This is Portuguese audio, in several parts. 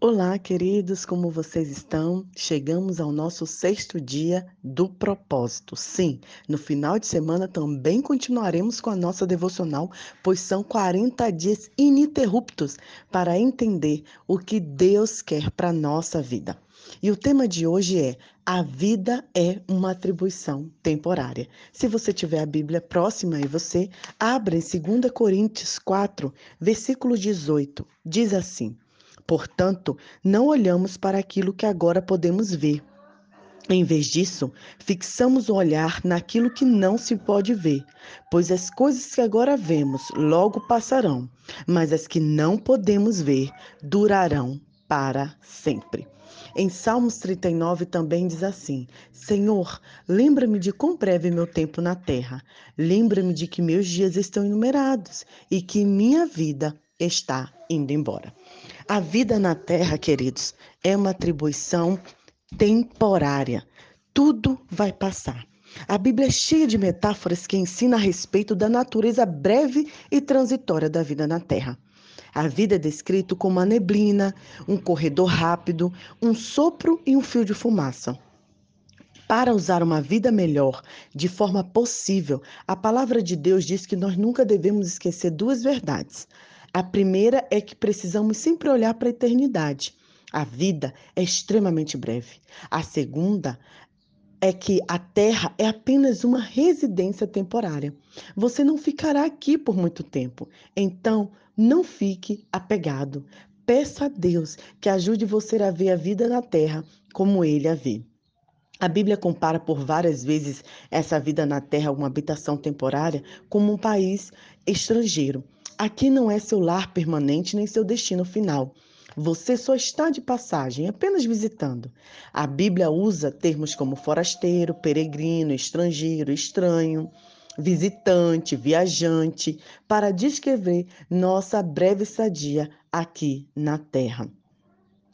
Olá, queridos, como vocês estão? Chegamos ao nosso sexto dia do propósito. Sim, no final de semana também continuaremos com a nossa devocional, pois são 40 dias ininterruptos para entender o que Deus quer para a nossa vida. E o tema de hoje é: A vida é uma atribuição temporária. Se você tiver a Bíblia próxima e você, abra em 2 Coríntios 4, versículo 18. Diz assim. Portanto, não olhamos para aquilo que agora podemos ver. Em vez disso, fixamos o olhar naquilo que não se pode ver, pois as coisas que agora vemos logo passarão, mas as que não podemos ver durarão para sempre. Em Salmos 39 também diz assim: Senhor, lembra-me de quão breve é meu tempo na terra. Lembra-me de que meus dias estão enumerados e que minha vida está indo embora. A vida na terra, queridos, é uma atribuição temporária. Tudo vai passar. A Bíblia é cheia de metáforas que ensina a respeito da natureza breve e transitória da vida na terra. A vida é descrita como uma neblina, um corredor rápido, um sopro e um fio de fumaça. Para usar uma vida melhor, de forma possível, a palavra de Deus diz que nós nunca devemos esquecer duas verdades. A primeira é que precisamos sempre olhar para a eternidade. A vida é extremamente breve. A segunda é que a Terra é apenas uma residência temporária. Você não ficará aqui por muito tempo. Então, não fique apegado. Peça a Deus que ajude você a ver a vida na Terra como ele a vê. A Bíblia compara por várias vezes essa vida na Terra, uma habitação temporária, como um país estrangeiro. Aqui não é seu lar permanente nem seu destino final. Você só está de passagem, apenas visitando. A Bíblia usa termos como forasteiro, peregrino, estrangeiro, estranho, visitante, viajante, para descrever nossa breve estadia aqui na Terra.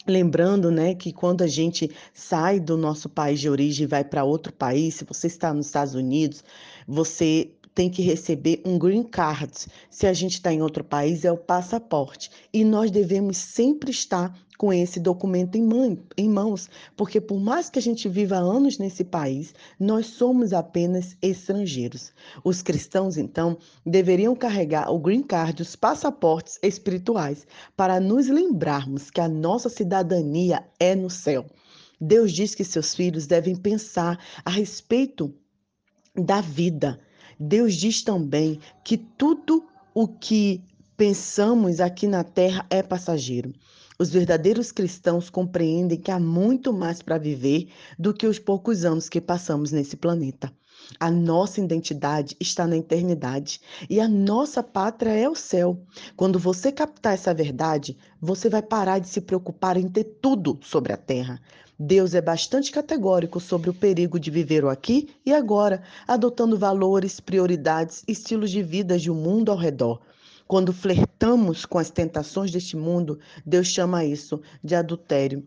Lembrando, né, que quando a gente sai do nosso país de origem e vai para outro país, se você está nos Estados Unidos, você tem que receber um green card. Se a gente está em outro país, é o passaporte. E nós devemos sempre estar com esse documento em, mãe, em mãos, porque por mais que a gente viva anos nesse país, nós somos apenas estrangeiros. Os cristãos, então, deveriam carregar o green card, os passaportes espirituais, para nos lembrarmos que a nossa cidadania é no céu. Deus diz que seus filhos devem pensar a respeito da vida Deus diz também que tudo o que pensamos aqui na terra é passageiro. Os verdadeiros cristãos compreendem que há muito mais para viver do que os poucos anos que passamos nesse planeta. A nossa identidade está na eternidade e a nossa pátria é o céu. Quando você captar essa verdade, você vai parar de se preocupar em ter tudo sobre a terra. Deus é bastante categórico sobre o perigo de viver o aqui e agora, adotando valores, prioridades, estilos de vida de um mundo ao redor. Quando flertamos com as tentações deste mundo, Deus chama isso de adultério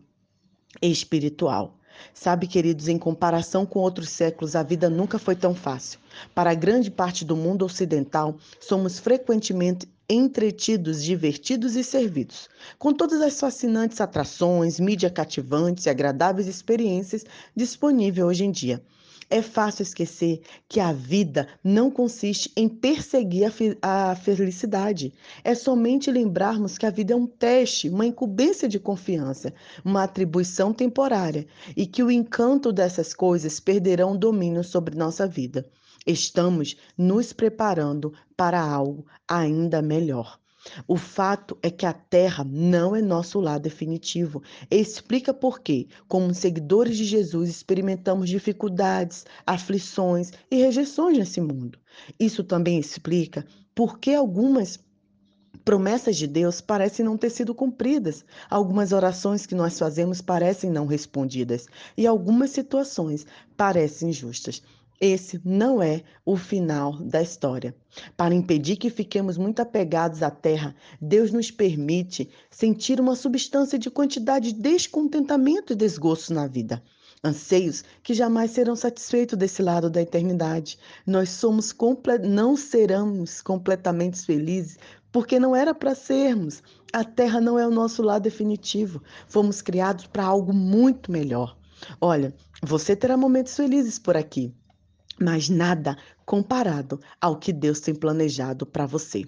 espiritual. Sabe, queridos, em comparação com outros séculos, a vida nunca foi tão fácil. Para grande parte do mundo ocidental, somos frequentemente entretidos, divertidos e servidos, com todas as fascinantes atrações, mídia cativantes e agradáveis experiências disponíveis hoje em dia. É fácil esquecer que a vida não consiste em perseguir a, a felicidade. É somente lembrarmos que a vida é um teste, uma incumbência de confiança, uma atribuição temporária e que o encanto dessas coisas perderão o domínio sobre nossa vida. Estamos nos preparando para algo ainda melhor. O fato é que a Terra não é nosso lar definitivo. Explica por quê, como seguidores de Jesus, experimentamos dificuldades, aflições e rejeições nesse mundo. Isso também explica por que algumas promessas de Deus parecem não ter sido cumpridas, algumas orações que nós fazemos parecem não respondidas e algumas situações parecem injustas. Esse não é o final da história. Para impedir que fiquemos muito apegados à terra, Deus nos permite sentir uma substância de quantidade de descontentamento e desgosto na vida. Anseios que jamais serão satisfeitos desse lado da eternidade. Nós somos não seremos completamente felizes porque não era para sermos. A terra não é o nosso lar definitivo. Fomos criados para algo muito melhor. Olha, você terá momentos felizes por aqui, mas nada comparado ao que Deus tem planejado para você.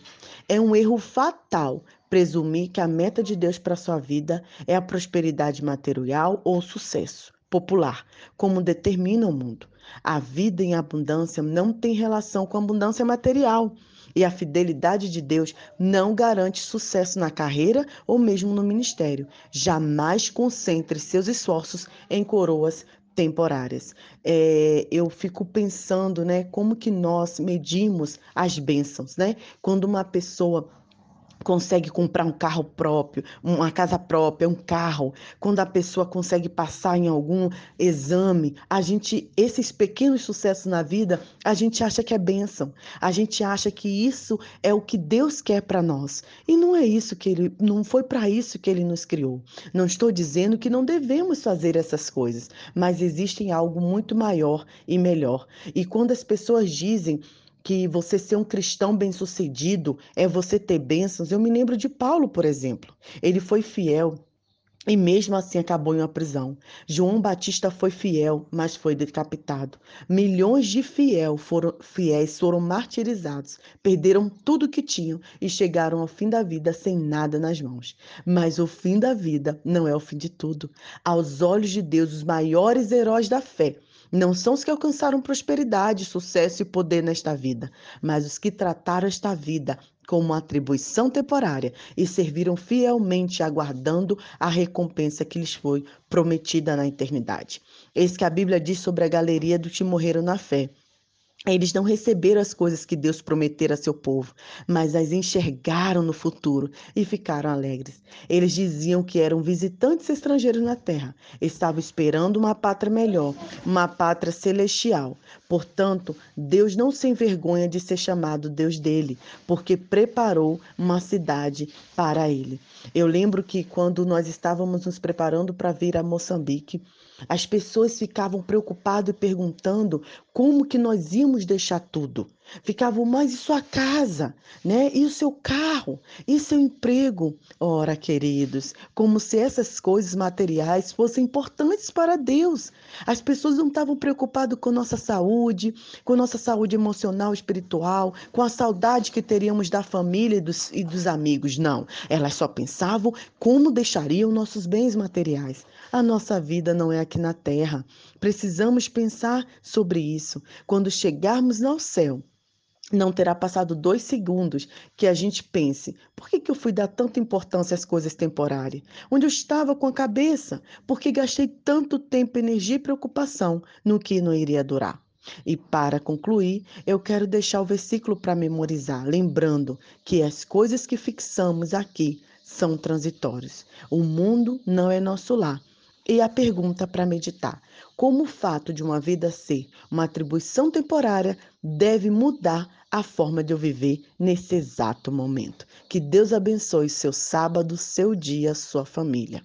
É um erro fatal presumir que a meta de Deus para sua vida é a prosperidade material ou sucesso popular, como determina o mundo. A vida em abundância não tem relação com abundância material. E a fidelidade de Deus não garante sucesso na carreira ou mesmo no ministério. Jamais concentre seus esforços em coroas temporárias. É, eu fico pensando, né, como que nós medimos as bênçãos, né? Quando uma pessoa consegue comprar um carro próprio, uma casa própria, um carro, quando a pessoa consegue passar em algum exame, a gente esses pequenos sucessos na vida, a gente acha que é bênção. A gente acha que isso é o que Deus quer para nós. E não é isso que ele não foi para isso que ele nos criou. Não estou dizendo que não devemos fazer essas coisas, mas existe algo muito maior e melhor. E quando as pessoas dizem que você ser um cristão bem-sucedido é você ter bênçãos. Eu me lembro de Paulo, por exemplo. Ele foi fiel e mesmo assim acabou em uma prisão. João Batista foi fiel, mas foi decapitado. Milhões de fiel foram, fiéis foram martirizados, perderam tudo que tinham e chegaram ao fim da vida sem nada nas mãos. Mas o fim da vida não é o fim de tudo. Aos olhos de Deus, os maiores heróis da fé não são os que alcançaram prosperidade, sucesso e poder nesta vida, mas os que trataram esta vida como uma atribuição temporária e serviram fielmente aguardando a recompensa que lhes foi prometida na eternidade. Eis que a Bíblia diz sobre a galeria dos que morreram na fé. Eles não receberam as coisas que Deus prometera a seu povo, mas as enxergaram no futuro e ficaram alegres. Eles diziam que eram visitantes estrangeiros na terra, estavam esperando uma pátria melhor, uma pátria celestial. Portanto, Deus não se envergonha de ser chamado Deus dele, porque preparou uma cidade para ele. Eu lembro que quando nós estávamos nos preparando para vir a Moçambique, as pessoas ficavam preocupadas e perguntando como que nós íamos deixar tudo. Ficavam, mais e sua casa, né? E o seu carro, e seu emprego? Ora, queridos, como se essas coisas materiais fossem importantes para Deus. As pessoas não estavam preocupadas com nossa saúde, com nossa saúde emocional, espiritual, com a saudade que teríamos da família e dos, e dos amigos. Não, elas só pensavam como deixariam nossos bens materiais. A nossa vida não é aqui na terra. Precisamos pensar sobre isso. Quando chegarmos ao céu, não terá passado dois segundos que a gente pense: por que, que eu fui dar tanta importância às coisas temporárias? Onde eu estava com a cabeça? Por que gastei tanto tempo, energia e preocupação no que não iria durar? E para concluir, eu quero deixar o versículo para memorizar, lembrando que as coisas que fixamos aqui são transitórias. O mundo não é nosso lar. E a pergunta para meditar: como o fato de uma vida ser uma atribuição temporária deve mudar a forma de eu viver nesse exato momento? Que Deus abençoe seu sábado, seu dia, sua família.